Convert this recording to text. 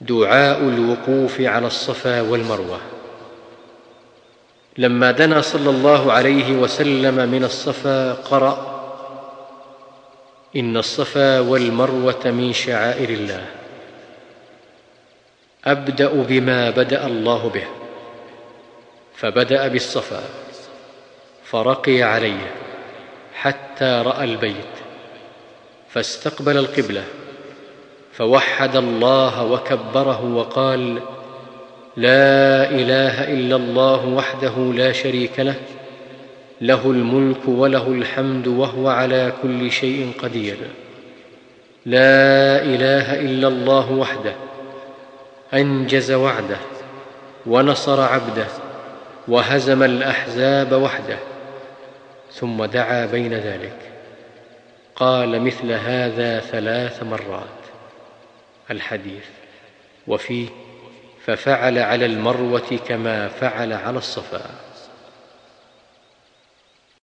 دعاء الوقوف على الصفا والمروة. لما دنا صلى الله عليه وسلم من الصفا قرأ إن الصفا والمروة من شعائر الله. أبدأ بما بدأ الله به. فبدأ بالصفا. فرقي عليه حتى رأى البيت. فاستقبل القبلة. فوحد الله وكبره وقال لا إله إلا الله وحده لا شريك له له الملك وله الحمد وهو على كل شيء قدير. لا إله إلا الله وحده أنجز وعده ونصر عبده وهزم الأحزاب وحده ثم دعا بين ذلك. قال مثل هذا ثلاث مرات. الحديث. وفيه ففعل على المروة كما فعل على الصفا.